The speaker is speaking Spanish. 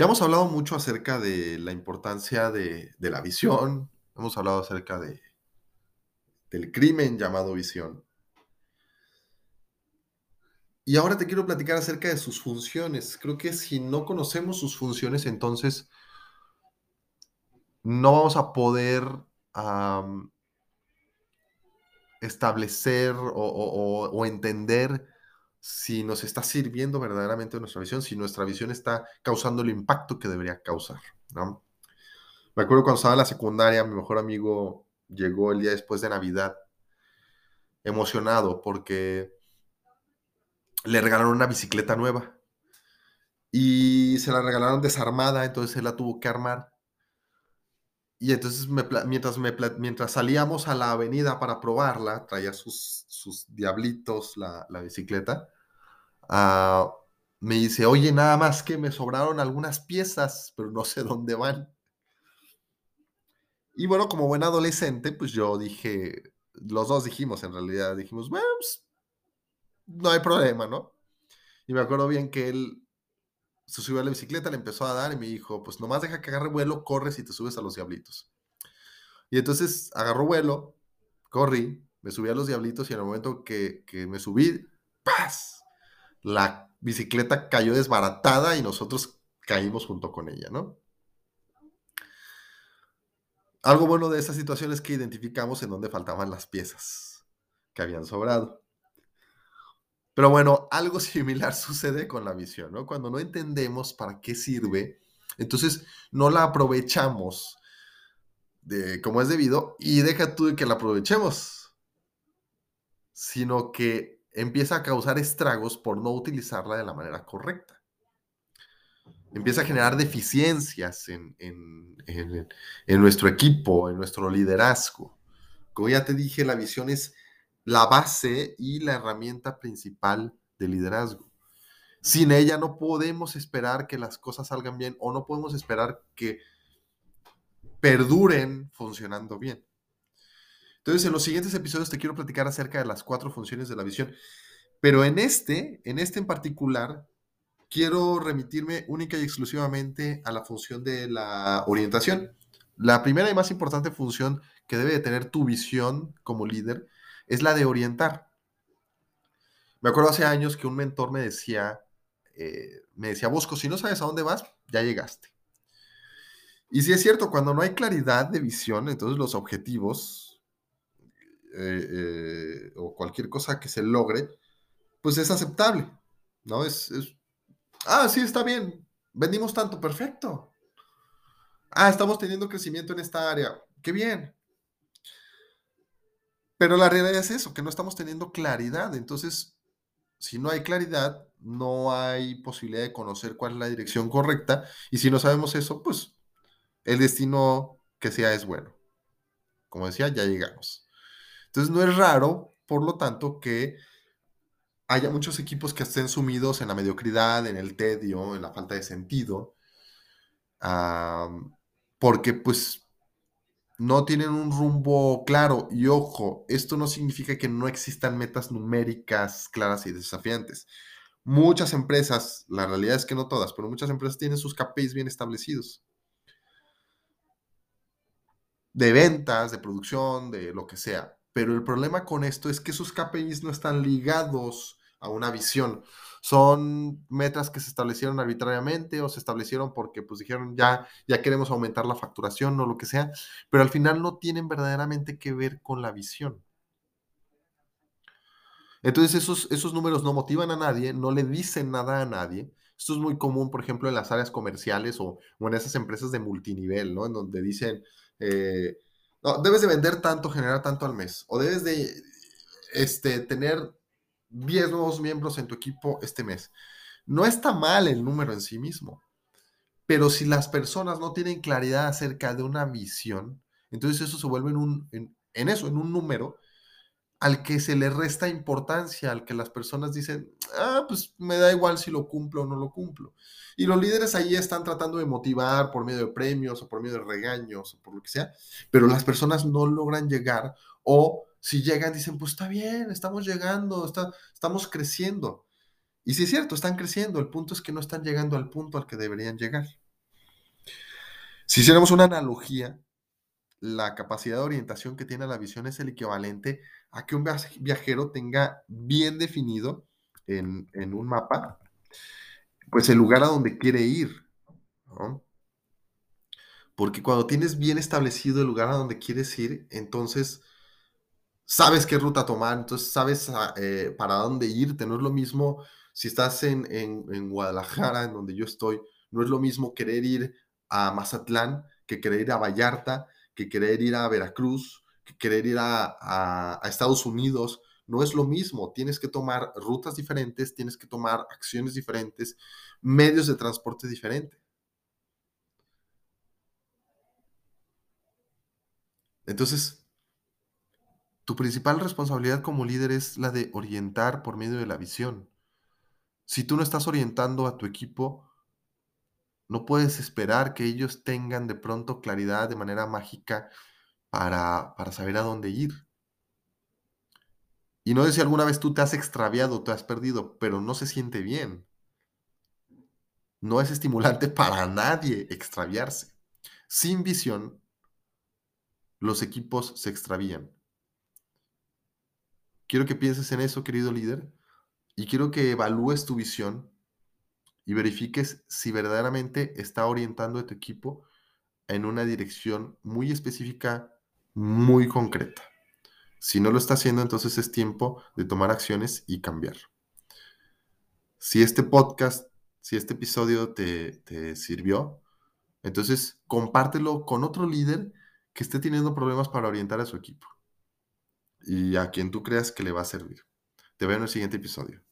Ya hemos hablado mucho acerca de la importancia de, la visión, hemos hablado acerca de, del crimen llamado visión. Y ahora te quiero platicar acerca de sus funciones. Creo que si no conocemos sus funciones, entonces no vamos a poder establecer o entender si nos está sirviendo verdaderamente nuestra visión, si nuestra visión está causando el impacto que debería causar. Me acuerdo cuando estaba en la secundaria, mi mejor amigo llegó el día después de Navidad, emocionado porque le regalaron una bicicleta nueva y se la regalaron desarmada, entonces él la tuvo que armar. Y entonces me mientras, me mientras salíamos a la avenida para probarla, traía sus, sus diablitos la, la bicicleta, ah, me dice, oye, nada más que me sobraron algunas piezas, pero no sé dónde van. Y bueno, como buen adolescente, pues yo dije, los dos dijimos en realidad, dijimos, bueno, pues, no hay problema, ¿no? Y me acuerdo bien que él se subió a la bicicleta, le empezó a dar y me dijo, pues nomás deja que agarre vuelo, corres y te subes a los diablitos. Y entonces agarró vuelo, corrí, me subí a los diablitos y en el momento que, que me subí, ¡paz! La bicicleta cayó desbaratada y nosotros caímos junto con ella, ¿no? Algo bueno de esta situación es que identificamos en dónde faltaban las piezas que habían sobrado. Pero bueno, algo similar sucede con la visión, ¿no? Cuando no entendemos para qué sirve, entonces no la aprovechamos de como es debido y deja tú de que la aprovechemos, sino que empieza a causar estragos por no utilizarla de la manera correcta. Empieza a generar deficiencias en, en- en- en nuestro equipo, en nuestro liderazgo. Como ya te dije, la visión es la base y la herramienta principal del liderazgo. Sin ella no podemos esperar que las cosas salgan bien o no podemos esperar que perduren funcionando bien. Entonces, en los siguientes episodios te quiero platicar acerca de las cuatro funciones de la visión. Pero en este, en este en particular, quiero remitirme única y exclusivamente a la función de la orientación. La primera y más importante función que debe de tener tu visión como líder es la de orientar. Me acuerdo hace años que un mentor me decía, eh, me decía, Bosco, si no sabes a dónde vas, ya llegaste. Y sí es cierto, cuando no hay claridad de visión, entonces los objetivos eh, eh, o cualquier cosa que se logre, pues es aceptable, ¿no? Es, es, ah, sí, está bien, vendimos tanto, perfecto. Ah, estamos teniendo crecimiento en esta área, qué bien. Pero la realidad es eso, que no estamos teniendo claridad. Entonces, si no hay claridad, no hay posibilidad de conocer cuál es la dirección correcta. Y si no sabemos eso, pues el destino que sea es bueno. Como decía, ya llegamos. Entonces, no es raro, por lo tanto, que haya muchos equipos que estén sumidos en la mediocridad, en el tedio, en la falta de sentido, porque pues no tienen un rumbo claro. Y ojo, esto no significa que no existan metas numéricas claras y desafiantes. Muchas empresas, la realidad es que no todas, pero muchas empresas tienen sus KPIs bien establecidos. De ventas, de producción, de lo que sea. Pero el problema con esto es que esos KPIs no están ligados a una visión. Son metas que se establecieron arbitrariamente o se establecieron porque pues dijeron ya, ya queremos aumentar la facturación o lo que sea, pero al final no tienen verdaderamente que ver con la visión. Entonces esos, esos números no motivan a nadie, no le dicen nada a nadie. Esto es muy común, por ejemplo, en las áreas comerciales o, en esas empresas de multinivel, ¿no? En donde dicen, eh, no, debes de vender tanto, generar tanto al mes, o debes de este, tener 10 nuevos miembros en tu equipo este mes. No está mal el número en sí mismo, pero si las personas no tienen claridad acerca de una visión, entonces eso se vuelve en, un, en, eso, en un número al que se le resta importancia, al que las personas dicen, ah, pues me da igual si lo cumplo o no lo cumplo. Y los líderes ahí están tratando de motivar por medio de premios o por medio de regaños o por lo que sea, pero las personas no logran llegar o si llegan dicen, pues está bien, estamos llegando, está, estamos creciendo. Y sí es cierto, están creciendo, el punto es que no están llegando al punto al que deberían llegar. Si hiciéramos una analogía, la capacidad de orientación que tiene la visión es el equivalente a que un viajero tenga bien definido en, un mapa, pues el lugar a donde quiere ir. Porque cuando tienes bien establecido el lugar a donde quieres ir, entonces sabes qué ruta tomar, entonces sabes ah, eh, para dónde irte. No es lo mismo si estás en, en, Guadalajara, en donde yo estoy, no es lo mismo querer ir a Mazatlán que querer ir a Vallarta, que querer ir a Veracruz, que querer ir a, Estados Unidos. No es lo mismo, tienes que tomar rutas diferentes, tienes que tomar acciones diferentes, medios de transporte diferentes. Entonces, tu principal responsabilidad como líder es la de orientar por medio de la visión. Si tú no estás orientando a tu equipo, no puedes esperar que ellos tengan de pronto claridad de manera mágica para, saber a dónde ir. Y no sé si alguna vez tú te has extraviado, te has perdido, pero no se siente bien. No es estimulante para nadie extraviarse. Sin visión, los equipos se extravían. Quiero que pienses en eso, querido líder, y quiero que evalúes tu visión y verifiques si verdaderamente está orientando a tu equipo en una dirección muy específica, muy concreta. Si no lo está haciendo, entonces es tiempo de tomar acciones y cambiar. Si este podcast, si este episodio te, te sirvió, entonces compártelo con otro líder que esté teniendo problemas para orientar a su equipo y a quien tú creas que le va a servir. Te veo en el siguiente episodio.